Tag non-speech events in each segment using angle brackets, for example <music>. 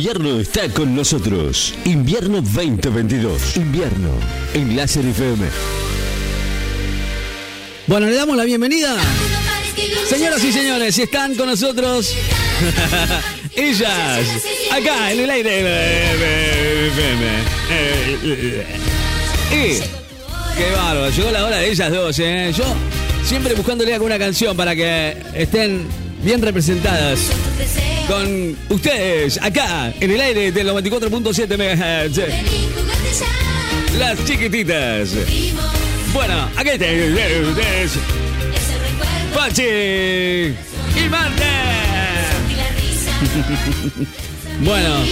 invierno está con nosotros. Invierno 2022. Invierno en Láser FM. Bueno, le damos la bienvenida. Señoras y señores, si están con nosotros, <laughs> ellas, acá en el aire. Y, qué bárbaro, llegó la hora de ellas dos, ¿eh? Yo siempre buscándole alguna canción para que estén bien representadas con ustedes acá en el aire del 94.7 MHz. Las chiquititas. Bueno, aquí ustedes. Pachi y Marte. <laughs> bueno,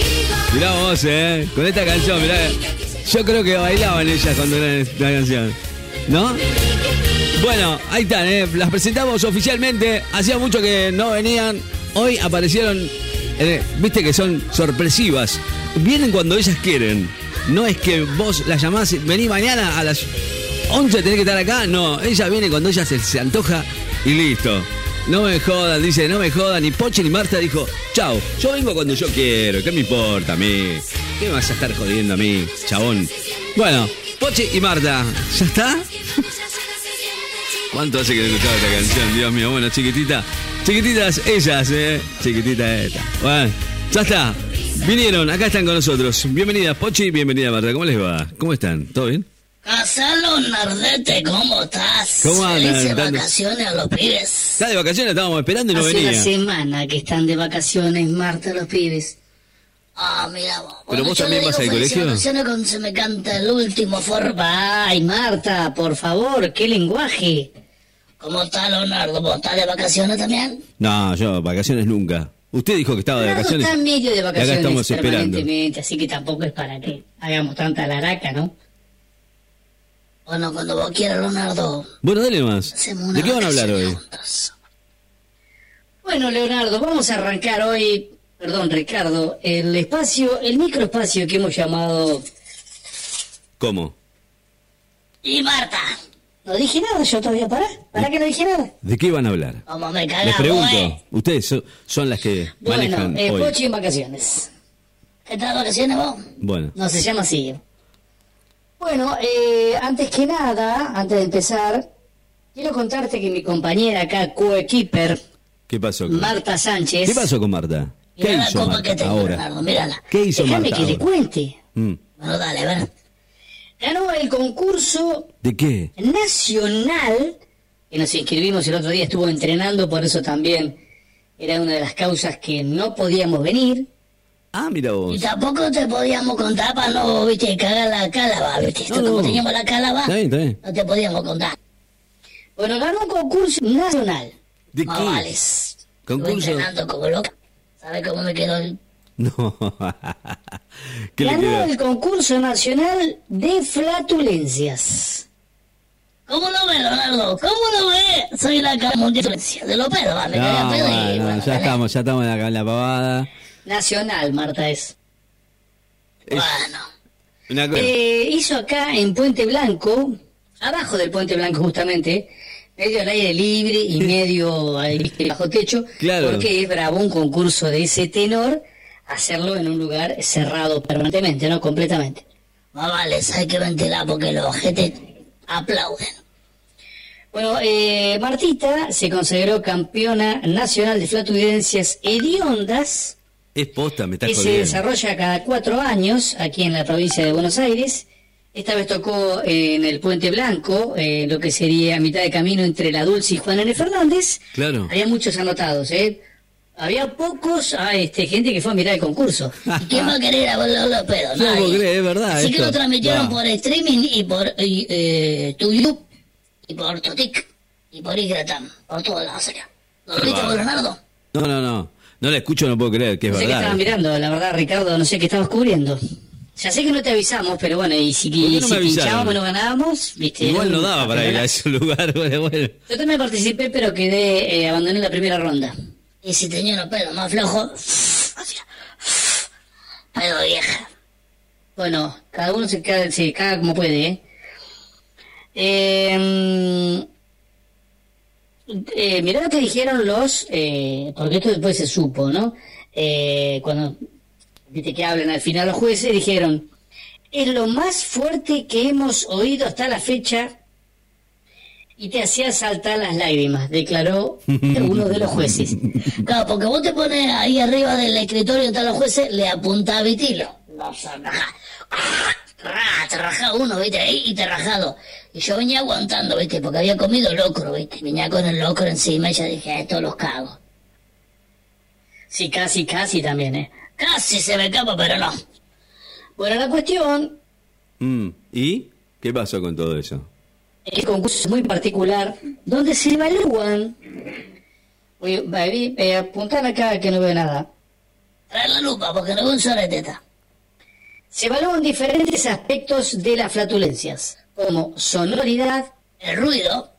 mirá vos, eh. Con esta canción, mirá. Yo creo que bailaban ellas cuando era la canción. ¿No? Bueno, ahí están, ¿eh? las presentamos oficialmente. Hacía mucho que no venían. Hoy aparecieron, eh, viste que son sorpresivas. Vienen cuando ellas quieren. No es que vos las llamás, vení mañana a las 11 tenés que estar acá. No, ella viene cuando ella se, antoja y listo. No me jodan, dice, no me jodan. Ni Poche ni Marta dijo, chao, yo vengo cuando yo quiero. ¿Qué me importa a mí? ¿Qué me vas a estar jodiendo a mí, chabón? Bueno, Poche y Marta, ¿ya está? ¿Cuánto hace que no escuchaba esta canción? Dios mío, bueno, chiquitita. Chiquititas ellas, eh. Chiquitita esta. Bueno, ya está. Vinieron, acá están con nosotros. Bienvenida, Pochi, bienvenida, Marta. ¿Cómo les va? ¿Cómo están? ¿Todo bien? Casalo Nardete, ¿cómo estás? ¿Cómo andan? Dando- vacaciones a los pibes. Está de vacaciones, estábamos esperando y no Hace venía. una semana que están de vacaciones, Marta, los pibes. Ah, mira vos. Cuando vos también vas al colegio? vacaciones cuando se me canta el último forma. Ay, Marta, por favor, qué lenguaje. ¿Cómo está Leonardo? ¿Vos estás de vacaciones también? No, yo, vacaciones nunca. Usted dijo que estaba de Leonardo vacaciones. está medio de Y acá vacaciones estamos esperando. así que tampoco es para que hagamos tanta laraca, ¿no? Bueno, cuando vos quieras, Leonardo, Bueno, dale más. ¿De qué van a hablar hoy? juntos. Bueno, Leonardo, vamos a arrancar hoy, perdón, Ricardo, el espacio, el microespacio que hemos llamado... ¿Cómo? Y Marta, No dije nada yo todavía, ¿para? ¿Para que no dije nada? ¿De qué van a hablar? ¿cómo me Les cagás, pregunto. eh? Ustedes so- son las que manejan Bueno, eh, hoy. Pochi en vacaciones. ¿Estás de vacaciones vos? Bueno, No se llama así. Bueno, eh, antes que nada, antes de empezar, quiero contarte que mi compañera acá, coequiper, ¿qué pasó con Marta Sánchez... ¿Qué pasó con Marta? ¿Qué la hizo Marta que tengo, ahora? Leonardo, mírala. ¿Qué hizo Déjame Marta que le ahora? cuente. Mm. Bueno, dale, ver. Ganó el concurso ¿De qué? nacional que nos inscribimos el otro día, estuvo entrenando, por eso también era una de las causas que no podíamos venir. Ah, mira Y vos. tampoco te podíamos contar para no, viste, cagar la cálava, viste. Esto No, como no. teníamos la cálava, Está bien, está bien. no te podíamos contar. Bueno, ganó un concurso nacional. ¿De qué? Concurso. Estuve entrenando como loca. ¿Sabes cómo me quedó el...? <laughs> No. ¿Qué ganó el concurso nacional de flatulencias. ¿Cómo lo ves, Leonardo? ¿Cómo lo ves? Soy la mundial de los pedos, va, me cagué a No, pedo y bueno, bueno, ya estamos, ya estamos acá en la pavada. Nacional, Marta es. Es Bueno, una cosa. Eh, hizo acá en Puente Blanco, abajo del Puente Blanco justamente, medio al aire libre y medio bajo techo, Claro. porque es bravo un concurso de ese tenor hacerlo en un lugar cerrado permanentemente, no completamente. más vale, hay que ventilar porque los ojetes aplauden. Bueno, eh, Martita se consideró campeona nacional de flatulencias hediondas Es posta, me estás que se desarrolla cada cuatro años aquí en la provincia de Buenos Aires. Esta vez tocó eh, en el Puente Blanco, eh, lo que sería a mitad de camino entre La Dulce y Juan N. Fernández. Claro. Había muchos anotados, ¿eh? Había pocos, ah, este, gente que fue a mirar el concurso. ¿Y <laughs> quién va a querer a los, pedos? No puedo creer, es verdad Así que lo transmitieron por streaming y por y, eh, YouTube y por Totic y por Igratam, por todos lados acá. ¿Lo viste, Leonardo? No, no, no. No la escucho, no puedo creer que es No sé qué verdad. mirando, la verdad, Ricardo, no sé qué estabas cubriendo. Ya sé que no te avisamos, pero bueno, y si, no si pinchábamos no ganábamos, viste. Igual no daba para ir a ese lugar, <laughs> bueno, bueno. Yo también participé, pero quedé, eh, abandoné la primera ronda. Y si tenía los pedos más flojos, pedo vieja. Bueno, cada uno se caga, se caga como puede, ¿eh? Eh, eh, mirá lo que dijeron los, eh, porque esto después se supo, ¿no? Eh, cuando viste que hablan al final los jueces, dijeron, es lo más fuerte que hemos oído hasta la fecha y te hacía saltar las lágrimas, declaró <laughs> uno de los jueces. Claro, porque vos te pones ahí arriba del escritorio donde están los jueces, le apuntás a Vitilo. No, raja, ra, te rajá uno, viste, ahí y te rajado. Y yo venía aguantando, viste, porque había comido locro, viste. Venía con el locro encima y ya dije, esto los cago. Sí, casi, casi también, ¿eh? Casi se me escapa, pero no. Bueno, la cuestión Mm, ¿Y qué pasó con todo eso? es un concurso muy particular donde se evalúan. Oye, baby, eh, apuntar acá que no veo nada. Trae la lupa, porque no veo un solo de teta. Se evalúan diferentes aspectos de las flatulencias, como sonoridad, El ruido,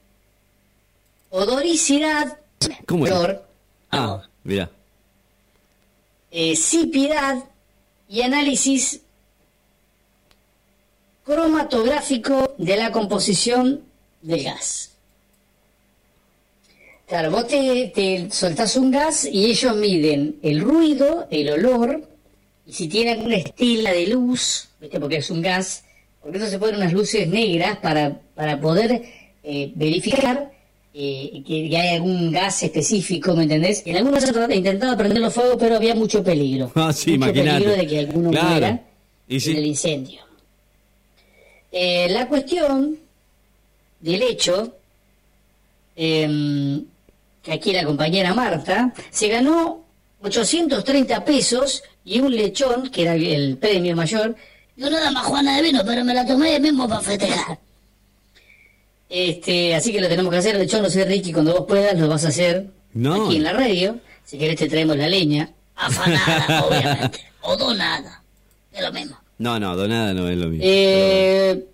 odoricidad, ¿Cómo es? Ah, mira. Eh, sipidad y análisis cromatográfico de la composición del gas. Claro, vos te, soltás un gas y ellos miden el ruido, el olor, y si tiene alguna estela de luz, ¿viste? porque es un gas, porque eso se ponen unas luces negras para, para poder eh, verificar eh, que, que hay algún gas específico, ¿me entendés? En algunos he intentado prender los fuegos, pero había mucho peligro. Ah, sí, mucho peligro de que alguno Claro. muera Y sí. en el incendio. Eh, la cuestión del hecho, em, que aquí la compañera Marta, se ganó 830 pesos y un lechón, que era el premio mayor, y una dama juana de vino, pero me la tomé ahí mismo para festejar. Este, así que lo tenemos que hacer, el lechón, no sé Ricky, cuando vos puedas lo vas a hacer No. aquí en la radio, si querés te traemos la leña. Afanada, <laughs> obviamente. O donada. Es lo mismo. No, no, donada no es lo mismo. Eh,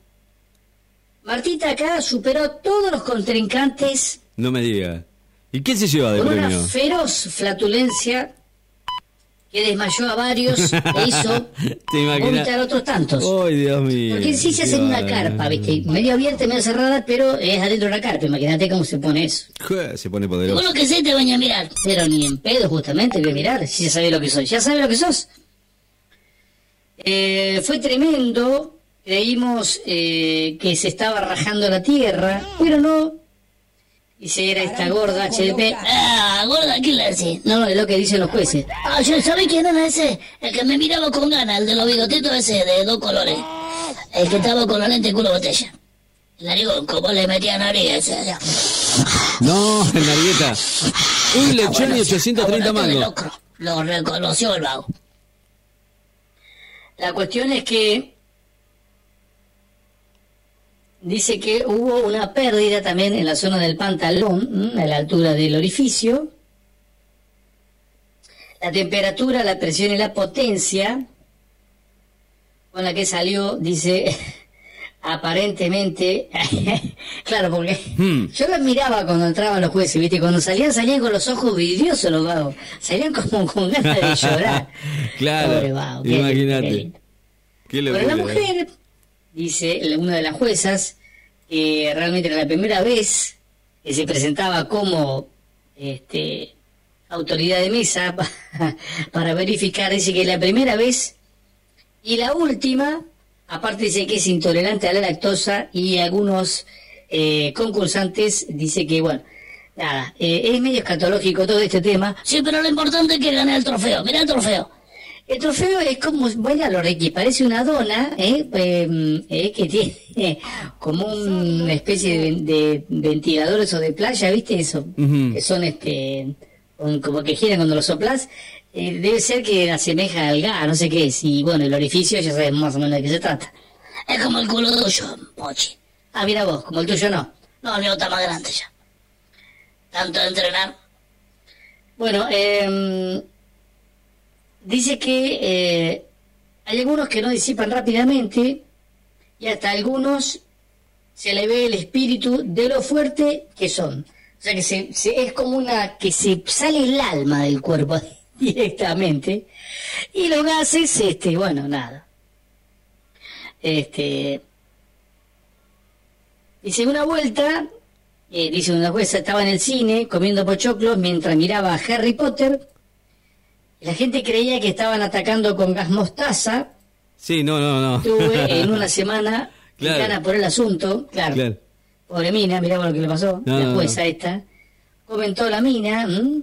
Martita acá superó todos los contrincantes No me digas. ¿Y qué se lleva de con una feroz flatulencia que desmayó a varios e hizo <laughs> vomitar a otros tantos. Ay, Dios mío. Porque sí se hace en una carpa. ¿viste? Medio abierta, medio cerrada, pero es adentro de una carpa. Imagínate cómo se pone eso. Se pone poderoso. lo que sé te voy a mirar. Pero ni en pedo, justamente, voy a mirar, si ya sabe lo que soy. Ya sabe lo que sos. Eh, fue tremendo. Creímos eh, que se estaba rajando la tierra, pero no. Y se era esta gorda HDP. Ah, gorda, ¿qué le decís? No, no, es lo que dicen los jueces. Ah, yo sabés quién era ese? El que me miraba con ganas, el de los bigotitos ese de dos colores. El que estaba con la lente culo botella. Le digo, ¿cómo le metía nariz? No, en Nargueta. Un lechón y sí. 830 Ah, bueno, este de mangos. Lo reconoció el vago. La cuestión es que dice que hubo una pérdida también en la zona del pantalón, a la altura del orificio. La temperatura, la presión y la potencia con la que salió, dice, <laughs> aparentemente, <laughs> claro, porque Hmm. yo los miraba cuando entraban los jueces, ¿viste? Cuando salían, salían con los ojos vidriosos los vagos, salían como con ganas de llorar. <laughs> Claro, Pobre vago, qué- imagínate. qué. Qué locura. la mujer, dice una de las juezas, que realmente era la primera vez que se presentaba como este, autoridad de mesa pa- <laughs> para verificar, dice que la primera vez y la última, aparte dice que es intolerante a la lactosa y algunos eh, concursantes dice que, bueno, nada, eh, es medio escatológico todo este tema, Sí, pero lo importante es que gané el trofeo. Mirá el trofeo. El trofeo es como, bueno, lo Ricky, parece una dona, ¿eh? Eh, eh, que tiene <laughs> como una especie de, de ventiladores o de playa, ¿viste eso? Que son este, como que giran cuando lo soplas. Eh, debe ser que asemeja al gas, no sé qué es. Y bueno, el orificio ya sabes más o menos de qué se trata. Es como el culo tuyo, Pochi. Ah, mira vos, como el tuyo no. No, el mío está más grande ya. Tanto de entrenar. Bueno, eh, dice que eh, hay algunos que no disipan rápidamente y hasta algunos se le ve el espíritu de lo fuerte que son. O sea que se, es como una que se sale el alma del cuerpo <laughs> directamente y los gases, este, bueno, nada. Este, dice una vuelta, eh, dice una jueza, estaba en el cine comiendo pochoclos mientras miraba a Harry Potter La gente creía que estaban atacando con gas mostaza. Sí, no, no, no. Estuve en <laughs> una semana Claro. gana por el asunto. Claro. Claro. Pobre mina, mirá lo que le pasó. No, la jueza no. esta. Comentó la mina. ¿m?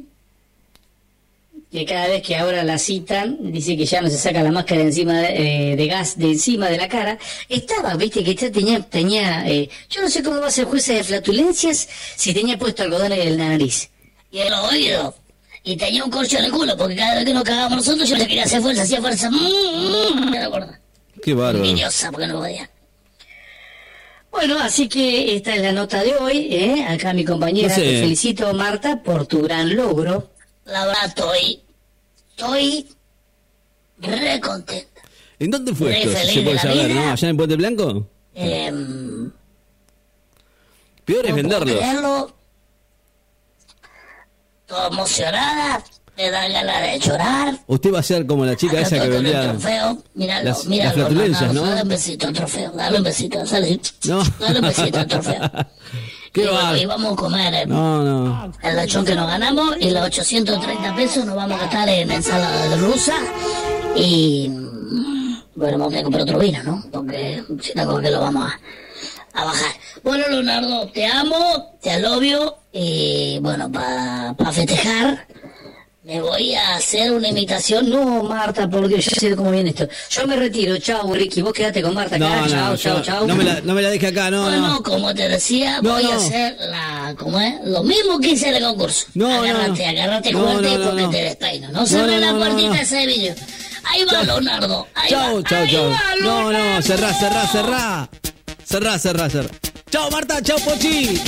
Que cada vez que ahora la citan, dice que ya no se saca la máscara de encima de, eh, de gas de encima de la cara. Estaba, viste, que tenía, tenía eh, yo no sé cómo va a ser jueza de flatulencias si tenía puesto algodón en la nariz. Y en los oídos. Y tenía un corcho en el culo, porque cada vez que nos cagábamos nosotros yo le quería hacer fuerza, hacía fuerza. Mm, mm, me acuerdo. Qué bárbaro. Envidiosa, porque no podía. Bueno, así que esta es la nota de hoy. ¿eh? Acá mi compañera, No sé. te felicito Marta por tu gran logro. La verdad estoy, estoy re contenta. ¿En dónde fue esto? Si se de puede saber, vida. ¿no? ¿Allá en Puente Blanco? Em, Peor es no puedo venderlos. Emocionada, me da ganas de llorar. Usted va a ser como la chica esa que vendía. trofeo, míralo, las- míralo, las flatulencias, ¿no? Dale un besito al trofeo, dale un besito, dale, No. dale un besito al trofeo. <laughs> Qué y, bueno, bárbaro. y vamos a comer eh, No, no. el lechón que nos ganamos y los 830 pesos nos vamos a gastar en ensalada rusa y mm, bueno, vamos a tener que comprar otro vino, ¿no? Porque si no, que lo vamos a, a bajar. Bueno, Leonardo, te amo, te alobio y bueno, para festejar me voy a hacer una imitación. No, Marta, por Dios, ya sé cómo viene esto. Yo me retiro, chau, Ricky, vos quédate con Marta acá, No, chau, no, chau, yo- chau. no me la, no me la deje acá, no, bueno, no. como te decía, voy a hacer la, ¿cómo es? Lo mismo que hice en el concurso. No, no, agárrate, no. agárrate fuerte porque no. te despeino. No, cerré la puertita ese vídeo. Ahí va, Leonardo. Ahí Chau, va, chau, ahí chau. va, No, no, cerrá, cerrá, cerrá. Cerrá, cerrá, cerrá. Chau, Marta, chau, Pochi.